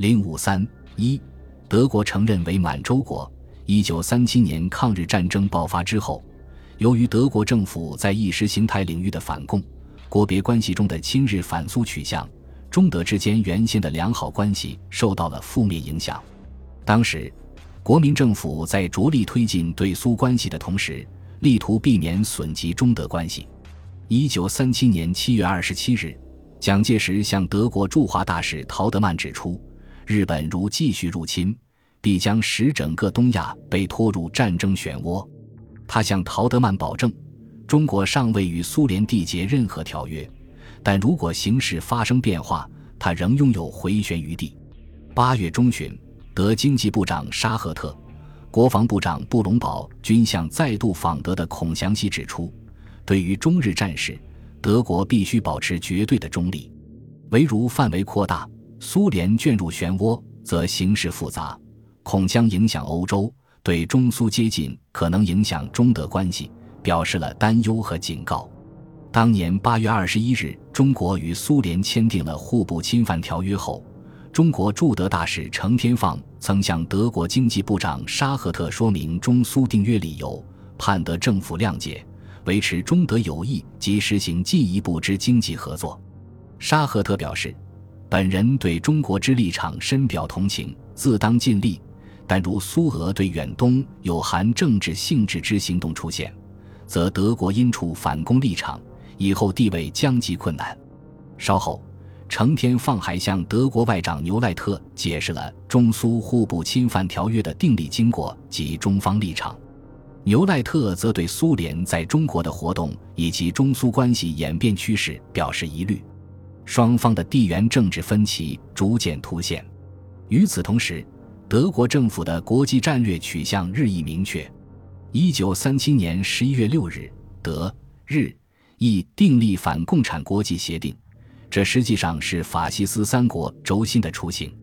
零五三一，德国承认为满洲国。一九三七年抗日战争爆发之后，由于德国政府在意识形态领域的反共，国别关系中的亲日反苏取向，中德之间原先的良好关系受到了负面影响。当时，国民政府在着力推进对苏关系的同时，力图避免损及中德关系。一九三七年七月二十七日，蒋介石向德国驻华大使陶德曼指出，日本如继续入侵。必将使整个东亚被拖入战争漩涡。他向陶德曼保证，中国尚未与苏联缔结任何条约，但如果形势发生变化，他仍拥有回旋余地。八月中旬，德经济部长沙赫特、国防部长布隆堡均向再度访德的孔祥熙指出，对于中日战事，德国必须保持绝对的中立。唯如范围扩大，苏联卷入漩涡，则形势复杂。恐将影响欧洲，对中苏接近可能影响中德关系，表示了担忧和警告。当年八月二十一日，中国与苏联签订了互不侵犯条约后，中国驻德大使程天放曾向德国经济部长沙赫特说明中苏订约理由，盼得政府谅解，维持中德友谊及实行进一步之经济合作。沙赫特表示，本人对中国之立场深表同情，自当尽力。但如苏俄对远东有含政治性质之行动出现，则德国因处反攻立场，以后地位将极困难。稍后，成天放还向德国外长牛赖特解释了中苏互不侵犯条约的订立经过及中方立场。牛赖特则对苏联在中国的活动以及中苏关系演变趋势表示疑虑，双方的地缘政治分歧逐渐凸显。与此同时，德国政府的国际战略取向日益明确。一九三七年十一月六日，德、日、意订立反共产国际协定，这实际上是法西斯三国轴心的雏形。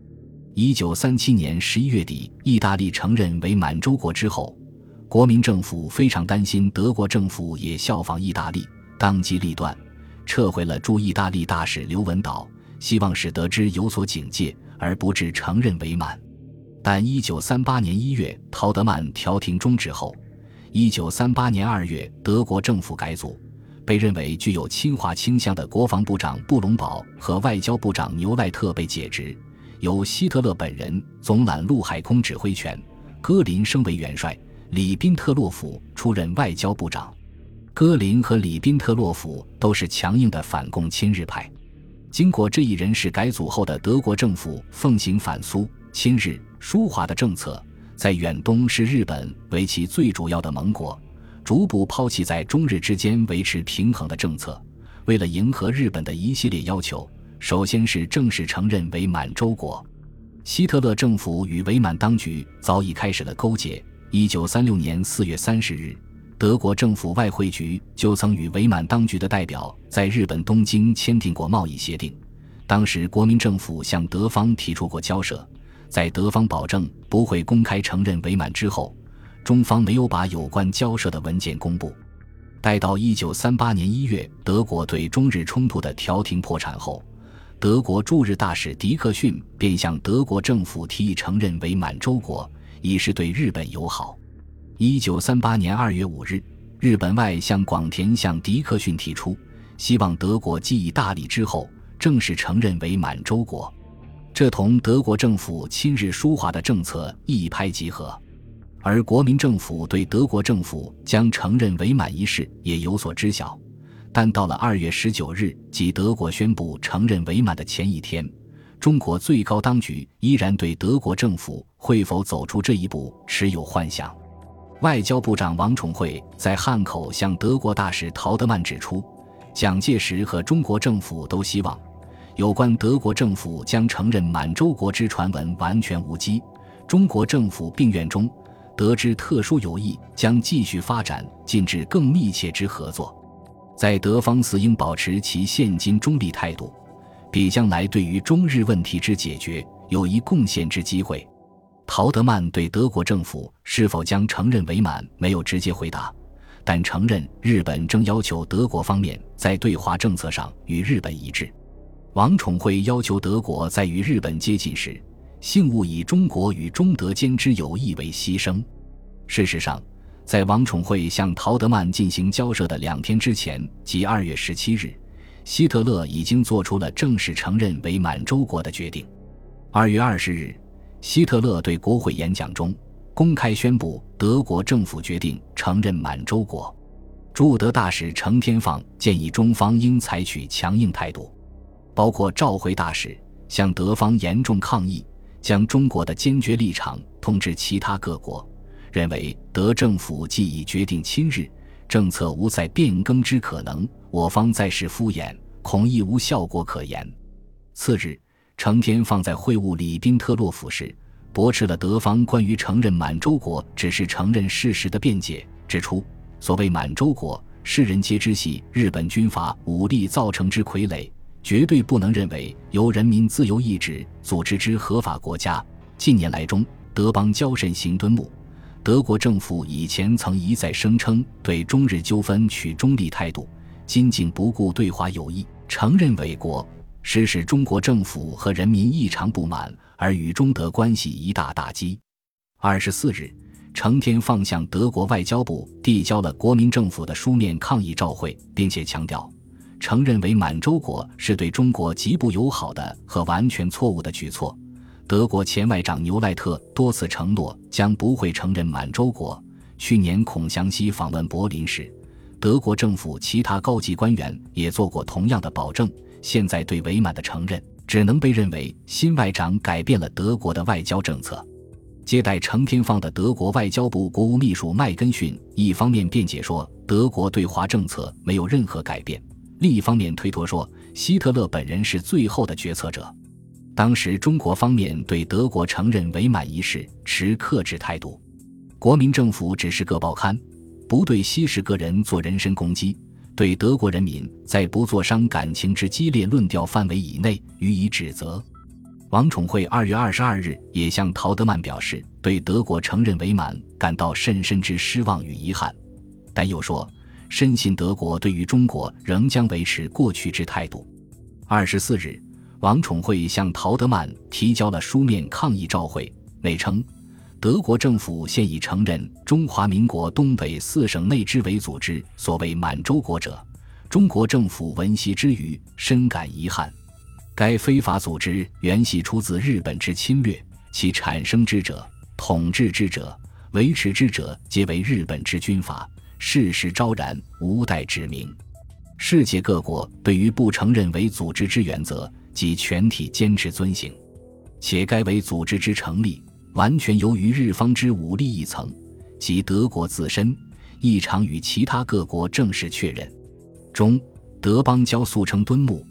一九三七年十一月底，意大利承认为满洲国之后，国民政府非常担心德国政府也效仿意大利，当机立断，撤回了驻意大利大使刘文岛，希望使得之有所警戒，而不致承认伪满。但一九三八年一月，陶德曼调停终止后，一九三八年二月，德国政府改组，被认为具有侵华倾向的国防部长布隆堡和外交部长牛赖特被解职，由希特勒本人总揽陆海空指挥权，戈林升为元帅，里宾特洛甫出任外交部长。戈林和里宾特洛甫都是强硬的反共亲日派。经过这一人事改组后的德国政府，奉行反苏亲日。疏华的政策在远东视日本为其最主要的盟国，逐步抛弃在中日之间维持平衡的政策。为了迎合日本的一系列要求，首先是正式承认为满洲国。希特勒政府与伪满当局早已开始了勾结。一九三六年四月三十日，德国政府外汇局就曾与伪满当局的代表在日本东京签订过贸易协定。当时国民政府向德方提出过交涉。在德方保证不会公开承认伪满之后，中方没有把有关交涉的文件公布。待到一九三八年一月，德国对中日冲突的调停破产后，德国驻日大使迪克逊便向德国政府提议承认伪满洲国，以示对日本友好。一九三八年二月五日，日本外相广田向迪克逊提出，希望德国继意大利之后，正式承认为满洲国。这同德国政府亲日疏华的政策一拍即合，而国民政府对德国政府将承认伪满一事也有所知晓。但到了二月十九日，即德国宣布承认伪满的前一天，中国最高当局依然对德国政府会否走出这一步持有幻想。外交部长王宠惠在汉口向德国大使陶德曼指出，蒋介石和中国政府都希望。有关德国政府将承认满洲国之传闻完全无稽。中国政府病院中得知特殊友谊将继续发展，进至更密切之合作。在德方似应保持其现今中立态度，比将来对于中日问题之解决有一贡献之机会。陶德曼对德国政府是否将承认伪满没有直接回答，但承认日本正要求德国方面在对华政策上与日本一致。王宠惠要求德国在与日本接近时，幸勿以中国与中德间之友谊为牺牲。事实上，在王宠惠向陶德曼进行交涉的两天之前，即二月十七日，希特勒已经做出了正式承认为满洲国的决定。二月二十日，希特勒对国会演讲中公开宣布，德国政府决定承认满洲国。驻德大使程天放建议中方应采取强硬态度，包括召回大使，向德方严重抗议，将中国的坚决立场通知其他各国。认为德政府既已决定亲日，政策无再变更之可能，我方再是敷衍，恐亦无效果可言。次日，成天放在会晤里宾特洛甫时，驳斥了德方关于承认满洲国只是承认事实的辩解，指出所谓满洲国，世人皆知系日本军阀武力造成之傀儡，绝对不能认为由人民自由意志组织之合法国家。近年来中，德邦交甚行敦睦。德国政府以前曾一再声称对中日纠纷取中立态度，今竟不顾对华友谊，承认伪国，实使中国政府和人民异常不满，而与中德关系一大打击。二十四日，成天放向德国外交部递交了国民政府的书面抗议照会，并且强调，承认为满洲国是对中国极不友好的和完全错误的举措。德国前外长牛赖特多次承诺将不会承认满洲国。去年孔祥熙访问柏林时，德国政府其他高级官员也做过同样的保证。现在对伪满的承认，只能被认为新外长改变了德国的外交政策。接待程天放的德国外交部国务秘书麦根逊一方面辩解说德国对华政策没有任何改变，另一方面推脱说希特勒本人是最后的决策者。当时中国方面对德国承认伪满一事持克制态度，国民政府只是各报刊，不对西式个人做人身攻击，对德国人民在不作伤感情之激烈论调范围以内予以指责。王宠惠二月二十二日也向陶德曼表示对德国承认伪满感到深深之失望与遗憾，但又说深信德国对于中国仍将维持过去之态度。二十四日。王宠惠向陶德曼提交了书面抗议照会，内称：德国政府现已承认中华民国东北四省内之伪组织所谓满洲国者，中国政府闻悉之余深感遗憾。该非法组织原系出自日本之侵略，其产生之者、统治之者、维持之者皆为日本之军阀，事实昭然，无待指明。世界各国对于不承认为组织之原则。即全体坚持遵行，且该为组织之成立，完全由于日方之武力一层，即德国自身，异常与其他各国正式确认。中德邦交素称敦睦，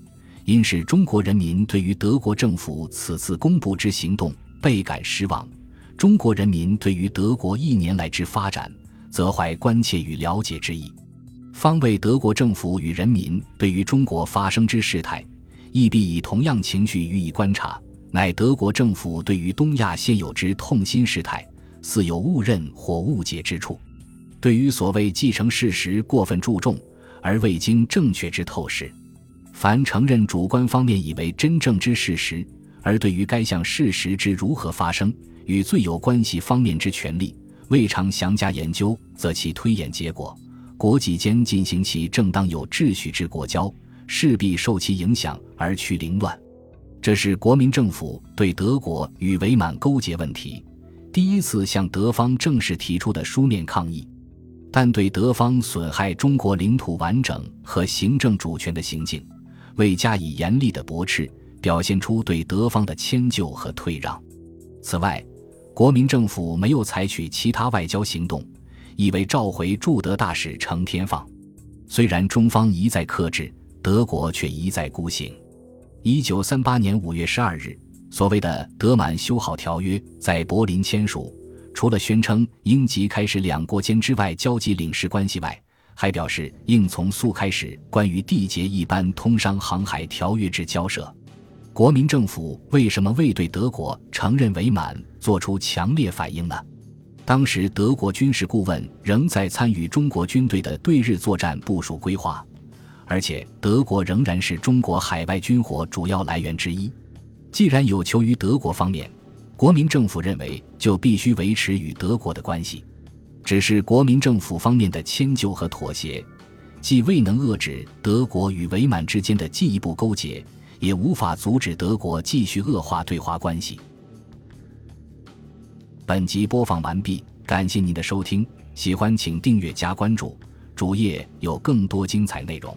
因是中国人民对于德国政府此次公布之行动倍感失望。中国人民对于德国一年来之发展，则怀关切与了解之意，方为德国政府与人民对于中国发生之事态。亦必以同样情绪予以观察，乃德国政府对于东亚现有之痛心事态，似有误认或误解之处；对于所谓继承事实过分注重，而未经正确之透视。凡承认主观方面以为真正之事实，而对于该项事实之如何发生与最有关系方面之权利，未尝详加研究，则其推演结果，国际间进行其正当有秩序之国交。势必受其影响而去凌乱，这是国民政府对德国与伪满勾结问题第一次向德方正式提出的书面抗议，但对德方损害中国领土完整和行政主权的行径，未加以严厉的驳斥，表现出对德方的迁就和退让。此外，国民政府没有采取其他外交行动，以为召回驻德大使程天放。虽然中方一再克制。德国却一再孤行。一九三八年五月十二日，所谓的德满修好条约在柏林签署。除了宣称英吉开始两国间之外交及领事关系外，还表示应从速开始关于缔结一般通商航海条约之交涉。国民政府为什么未对德国承认伪满做出强烈反应呢？当时德国军事顾问仍在参与中国军队的对日作战部署规划。而且，德国仍然是中国海外军火主要来源之一。既然有求于德国方面，国民政府认为就必须维持与德国的关系。只是国民政府方面的迁就和妥协，既未能遏制德国与伪满之间的进一步勾结，也无法阻止德国继续恶化对华关系。本集播放完毕，感谢您的收听，喜欢请订阅加关注，主页有更多精彩内容。